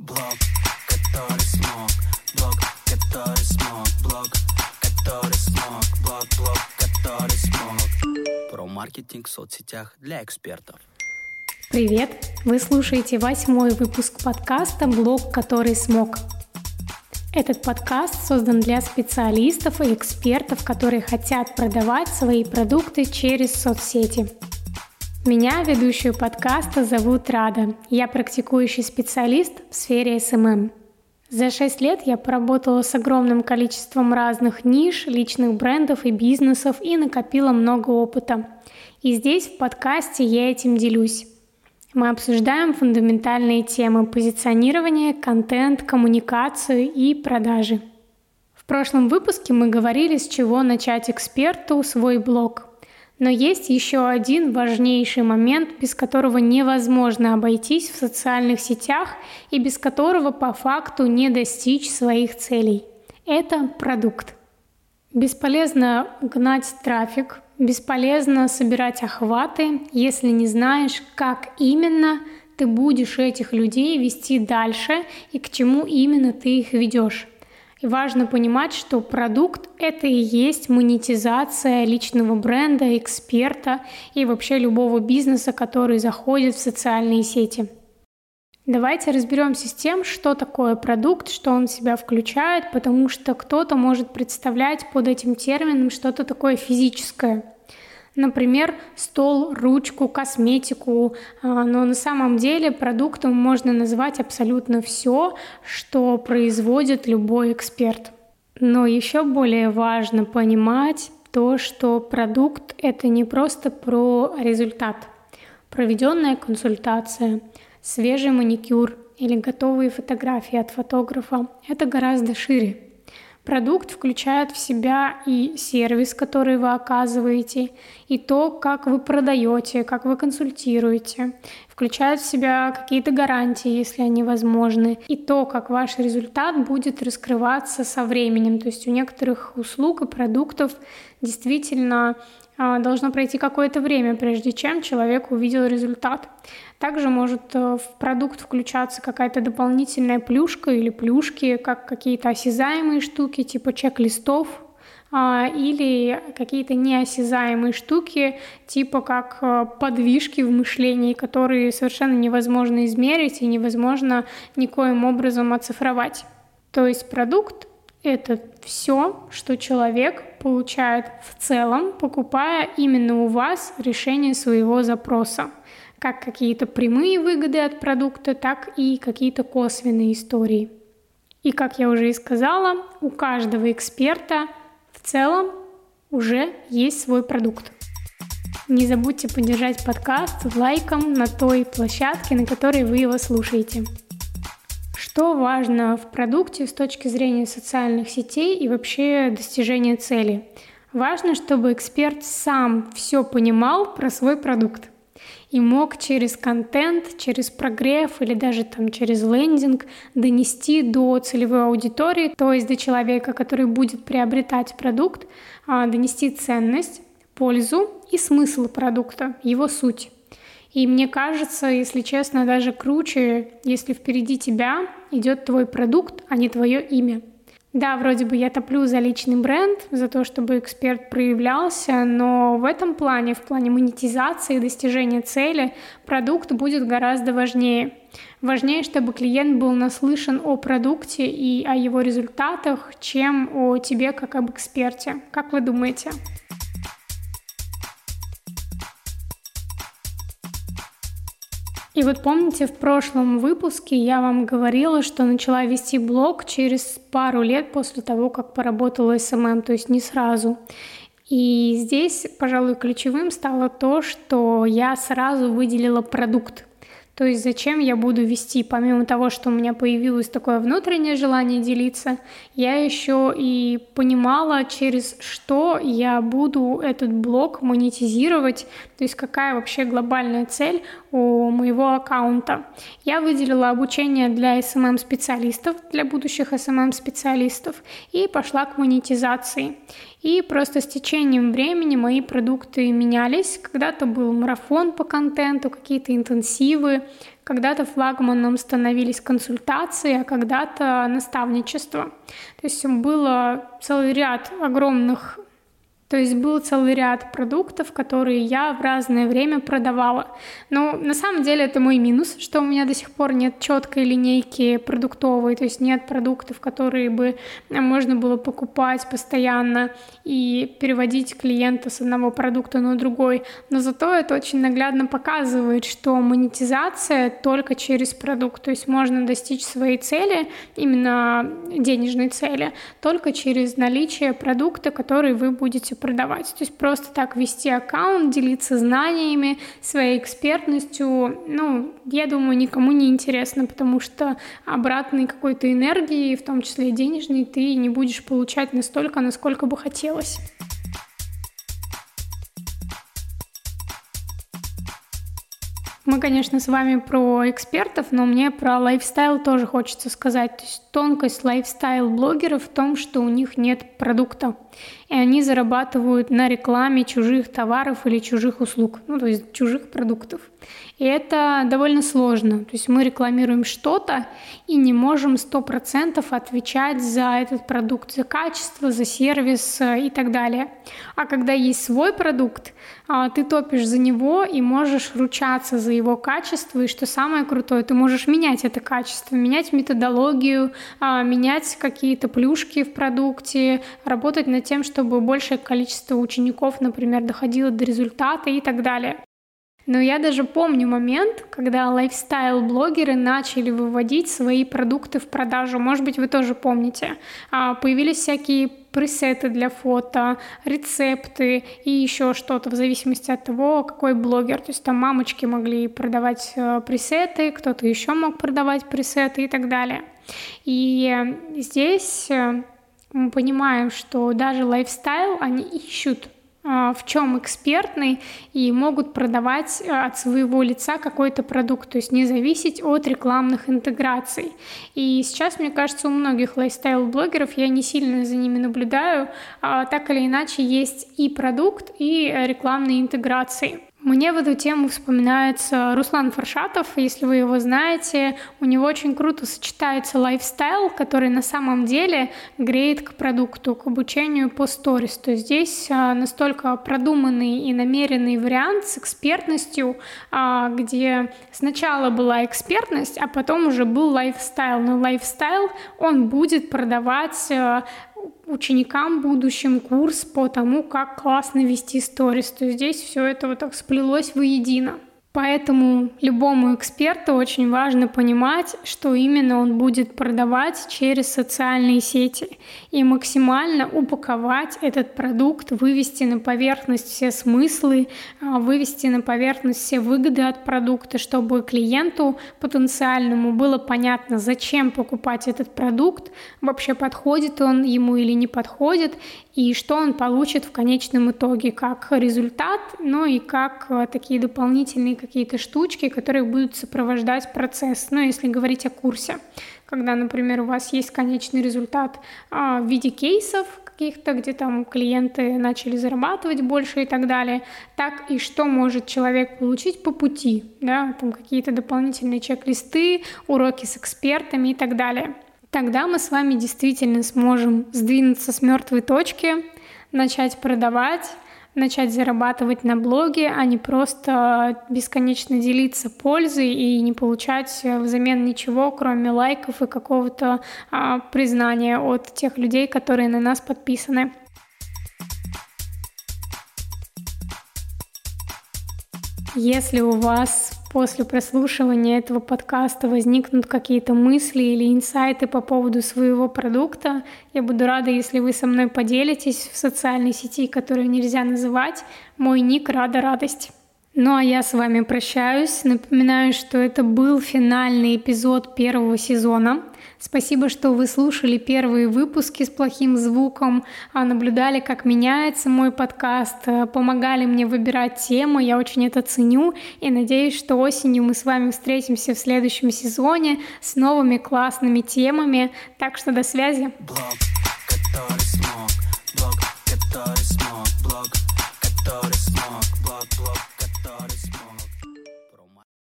Блог, который смог, блог, который смог, блог, который смог, блог, блог, который смог. Про маркетинг в соцсетях для экспертов. Привет! Вы слушаете восьмой выпуск подкаста «Блог, который смог». Этот подкаст создан для специалистов и экспертов, которые хотят продавать свои продукты через соцсети – меня, ведущую подкаста, зовут Рада. Я практикующий специалист в сфере SMM. За шесть лет я поработала с огромным количеством разных ниш, личных брендов и бизнесов и накопила много опыта. И здесь в подкасте я этим делюсь. Мы обсуждаем фундаментальные темы позиционирования, контент, коммуникацию и продажи. В прошлом выпуске мы говорили, с чего начать эксперту свой блог – но есть еще один важнейший момент, без которого невозможно обойтись в социальных сетях и без которого по факту не достичь своих целей. Это продукт. Бесполезно гнать трафик, бесполезно собирать охваты, если не знаешь, как именно ты будешь этих людей вести дальше и к чему именно ты их ведешь. И важно понимать, что продукт — это и есть монетизация личного бренда, эксперта и вообще любого бизнеса, который заходит в социальные сети. Давайте разберемся с тем, что такое продукт, что он в себя включает, потому что кто-то может представлять под этим термином что-то такое физическое — Например, стол, ручку, косметику. А, но на самом деле продуктом можно назвать абсолютно все, что производит любой эксперт. Но еще более важно понимать то, что продукт — это не просто про результат. Проведенная консультация, свежий маникюр или готовые фотографии от фотографа — это гораздо шире. Продукт включает в себя и сервис, который вы оказываете, и то, как вы продаете, как вы консультируете. Включает в себя какие-то гарантии, если они возможны, и то, как ваш результат будет раскрываться со временем. То есть у некоторых услуг и продуктов действительно должно пройти какое-то время, прежде чем человек увидел результат. Также может э, в продукт включаться какая-то дополнительная плюшка или плюшки, как какие-то осязаемые штуки, типа чек-листов, а, или какие-то неосязаемые штуки, типа как э, подвижки в мышлении, которые совершенно невозможно измерить и невозможно никоим образом оцифровать. То есть продукт это все, что человек получает в целом, покупая именно у вас решение своего запроса. Как какие-то прямые выгоды от продукта, так и какие-то косвенные истории. И как я уже и сказала, у каждого эксперта в целом уже есть свой продукт. Не забудьте поддержать подкаст лайком на той площадке, на которой вы его слушаете. Что важно в продукте с точки зрения социальных сетей и вообще достижения цели? Важно, чтобы эксперт сам все понимал про свой продукт и мог через контент, через прогрев или даже там через лендинг донести до целевой аудитории, то есть до человека, который будет приобретать продукт, а, донести ценность, пользу и смысл продукта, его суть. И мне кажется, если честно, даже круче, если впереди тебя идет твой продукт, а не твое имя. Да, вроде бы я топлю за личный бренд, за то, чтобы эксперт проявлялся, но в этом плане, в плане монетизации и достижения цели, продукт будет гораздо важнее. Важнее, чтобы клиент был наслышан о продукте и о его результатах, чем о тебе как об эксперте. Как вы думаете? И вот помните, в прошлом выпуске я вам говорила, что начала вести блог через пару лет после того, как поработала SMM, то есть не сразу. И здесь, пожалуй, ключевым стало то, что я сразу выделила продукт. То есть зачем я буду вести, помимо того, что у меня появилось такое внутреннее желание делиться, я еще и понимала, через что я буду этот блог монетизировать, то есть какая вообще глобальная цель у моего аккаунта. Я выделила обучение для SMM-специалистов, для будущих SMM-специалистов и пошла к монетизации. И просто с течением времени мои продукты менялись. Когда-то был марафон по контенту, какие-то интенсивы, когда-то флагманом становились консультации, а когда-то наставничество. То есть было целый ряд огромных то есть был целый ряд продуктов, которые я в разное время продавала. Но на самом деле это мой минус, что у меня до сих пор нет четкой линейки продуктовой, то есть нет продуктов, которые бы можно было покупать постоянно и переводить клиента с одного продукта на другой. Но зато это очень наглядно показывает, что монетизация только через продукт. То есть можно достичь своей цели, именно денежной цели, только через наличие продукта, который вы будете продавать. То есть просто так вести аккаунт, делиться знаниями, своей экспертностью, ну, я думаю, никому не интересно, потому что обратной какой-то энергии, в том числе и денежной, ты не будешь получать настолько, насколько бы хотелось. Мы, конечно, с вами про экспертов, но мне про лайфстайл тоже хочется сказать. То есть тонкость лайфстайл-блогеров в том, что у них нет продукта, и они зарабатывают на рекламе чужих товаров или чужих услуг, ну, то есть чужих продуктов. И это довольно сложно. То есть мы рекламируем что-то и не можем 100% отвечать за этот продукт, за качество, за сервис э, и так далее. А когда есть свой продукт, а, ты топишь за него и можешь ручаться за его качество. И что самое крутое, ты можешь менять это качество, менять методологию, а, менять какие-то плюшки в продукте, работать над тем, чтобы большее количество учеников, например, доходило до результата и так далее. Но я даже помню момент, когда лайфстайл-блогеры начали выводить свои продукты в продажу. Может быть, вы тоже помните. А, появились всякие пресеты для фото, рецепты и еще что-то в зависимости от того, какой блогер. То есть там мамочки могли продавать э, пресеты, кто-то еще мог продавать пресеты и так далее. И здесь э, мы понимаем, что даже lifestyle, они ищут а, в чем экспертный и могут продавать э, от своего лица какой-то продукт, то есть не зависеть от рекламных интеграций. И сейчас, мне кажется, у многих lifestyle-блогеров, я не сильно за ними наблюдаю, а так или иначе есть и продукт, и рекламные интеграции. Мне в эту тему вспоминается Руслан Фаршатов, если вы его знаете. У него очень круто сочетается lifestyle, который на самом деле греет к продукту, к обучению по сторис. То есть здесь а, настолько продуманный и намеренный вариант с экспертностью, а, где сначала была экспертность, а потом уже был лайфстайл. Но лайфстайл, он будет продавать а, ученикам будущим курс по тому, как классно вести сторис. То есть здесь все это вот так сплелось воедино. Поэтому любому эксперту очень важно понимать, что именно он будет продавать через социальные сети и максимально упаковать этот продукт, вывести на поверхность все смыслы, а, вывести на поверхность все выгоды от продукта, чтобы клиенту потенциальному было понятно, зачем покупать этот продукт, вообще подходит он ему или не подходит, и что он получит в конечном итоге как результат, ну и как а, такие дополнительные какие-то штучки, которые будут сопровождать процесс, ну если говорить о курсе. Когда, например, у вас есть конечный результат а, в виде кейсов, каких-то, где там клиенты начали зарабатывать больше и так далее, так и что может человек получить по пути, да, там какие-то дополнительные чек-листы, уроки с экспертами и так далее тогда мы с вами действительно сможем сдвинуться с мертвой точки, начать продавать, начать зарабатывать на блоге, а не просто бесконечно делиться пользой и не получать взамен ничего, кроме лайков и какого-то а, признания от тех людей, которые на нас подписаны. Если у вас после прослушивания этого подкаста возникнут какие-то мысли или инсайты по поводу своего продукта, я буду рада, если вы со мной поделитесь в социальной сети, которую нельзя называть. Мой ник «Рада радость». Ну а я с вами прощаюсь. Напоминаю, что это был финальный эпизод первого сезона. Спасибо, что вы слушали первые выпуски с плохим звуком, а наблюдали, как меняется мой подкаст, э, помогали мне выбирать темы. Я очень это ценю и надеюсь, что осенью мы с вами встретимся в следующем сезоне с новыми классными темами. Так что до связи. Блог.